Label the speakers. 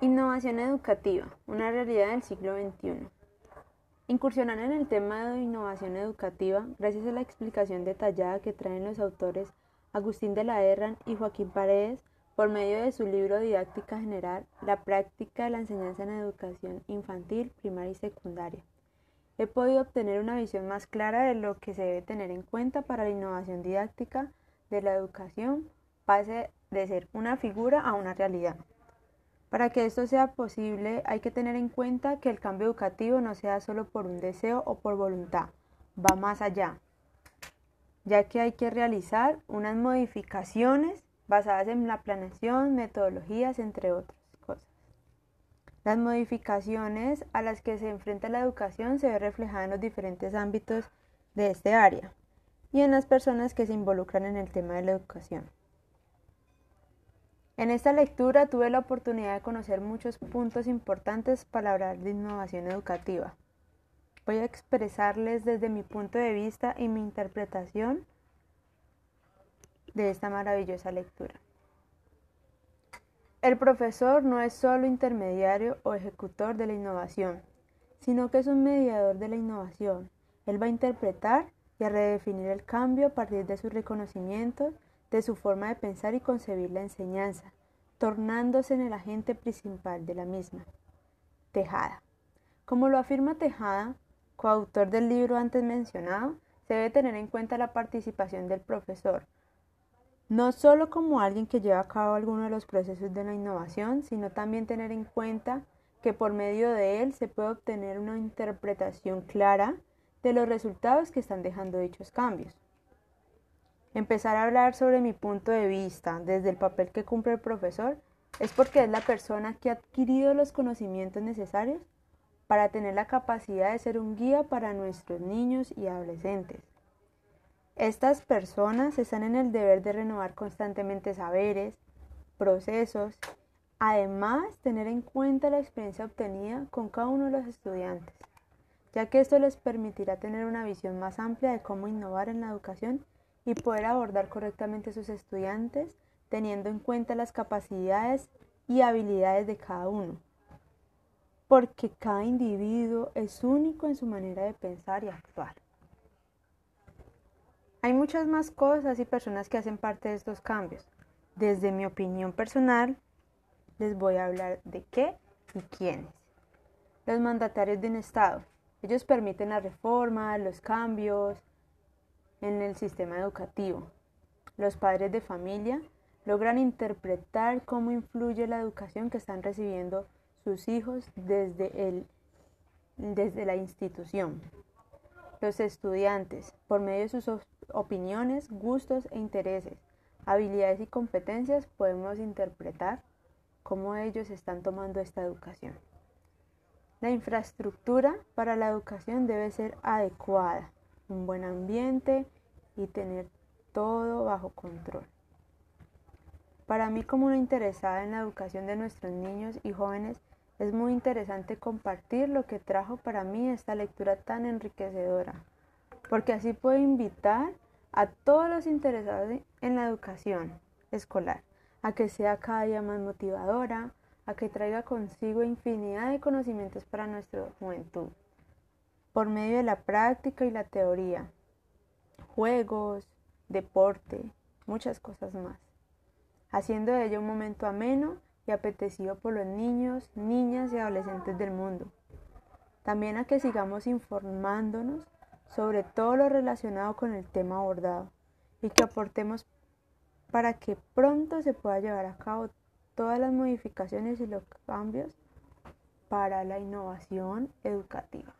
Speaker 1: Innovación educativa, una realidad del siglo XXI. Incursionar en el tema de innovación educativa gracias a la explicación detallada que traen los autores Agustín de la Herran y Joaquín Paredes por medio de su libro Didáctica General, la práctica de la enseñanza en educación infantil, primaria y secundaria. He podido obtener una visión más clara de lo que se debe tener en cuenta para la innovación didáctica de la educación pase de ser una figura a una realidad. Para que esto sea posible hay que tener en cuenta que el cambio educativo no sea solo por un deseo o por voluntad, va más allá, ya que hay que realizar unas modificaciones basadas en la planeación, metodologías, entre otras cosas. Las modificaciones a las que se enfrenta la educación se ve reflejada en los diferentes ámbitos de este área y en las personas que se involucran en el tema de la educación. En esta lectura tuve la oportunidad de conocer muchos puntos importantes para hablar de innovación educativa. Voy a expresarles desde mi punto de vista y mi interpretación de esta maravillosa lectura. El profesor no es solo intermediario o ejecutor de la innovación, sino que es un mediador de la innovación. Él va a interpretar y a redefinir el cambio a partir de sus reconocimientos de su forma de pensar y concebir la enseñanza, tornándose en el agente principal de la misma. Tejada. Como lo afirma Tejada, coautor del libro antes mencionado, se debe tener en cuenta la participación del profesor, no solo como alguien que lleva a cabo alguno de los procesos de la innovación, sino también tener en cuenta que por medio de él se puede obtener una interpretación clara de los resultados que están dejando dichos cambios. Empezar a hablar sobre mi punto de vista desde el papel que cumple el profesor es porque es la persona que ha adquirido los conocimientos necesarios para tener la capacidad de ser un guía para nuestros niños y adolescentes. Estas personas están en el deber de renovar constantemente saberes, procesos, además tener en cuenta la experiencia obtenida con cada uno de los estudiantes, ya que esto les permitirá tener una visión más amplia de cómo innovar en la educación y poder abordar correctamente a sus estudiantes teniendo en cuenta las capacidades y habilidades de cada uno. Porque cada individuo es único en su manera de pensar y actuar. Hay muchas más cosas y personas que hacen parte de estos cambios. Desde mi opinión personal, les voy a hablar de qué y quiénes. Los mandatarios de un Estado. Ellos permiten la reforma, los cambios, en el sistema educativo. Los padres de familia logran interpretar cómo influye la educación que están recibiendo sus hijos desde, el, desde la institución. Los estudiantes, por medio de sus opiniones, gustos e intereses, habilidades y competencias, podemos interpretar cómo ellos están tomando esta educación. La infraestructura para la educación debe ser adecuada un buen ambiente y tener todo bajo control. Para mí como una interesada en la educación de nuestros niños y jóvenes, es muy interesante compartir lo que trajo para mí esta lectura tan enriquecedora, porque así puedo invitar a todos los interesados en la educación escolar a que sea cada día más motivadora, a que traiga consigo infinidad de conocimientos para nuestra juventud por medio de la práctica y la teoría, juegos, deporte, muchas cosas más, haciendo de ello un momento ameno y apetecido por los niños, niñas y adolescentes del mundo. También a que sigamos informándonos sobre todo lo relacionado con el tema abordado y que aportemos para que pronto se pueda llevar a cabo todas las modificaciones y los cambios para la innovación educativa.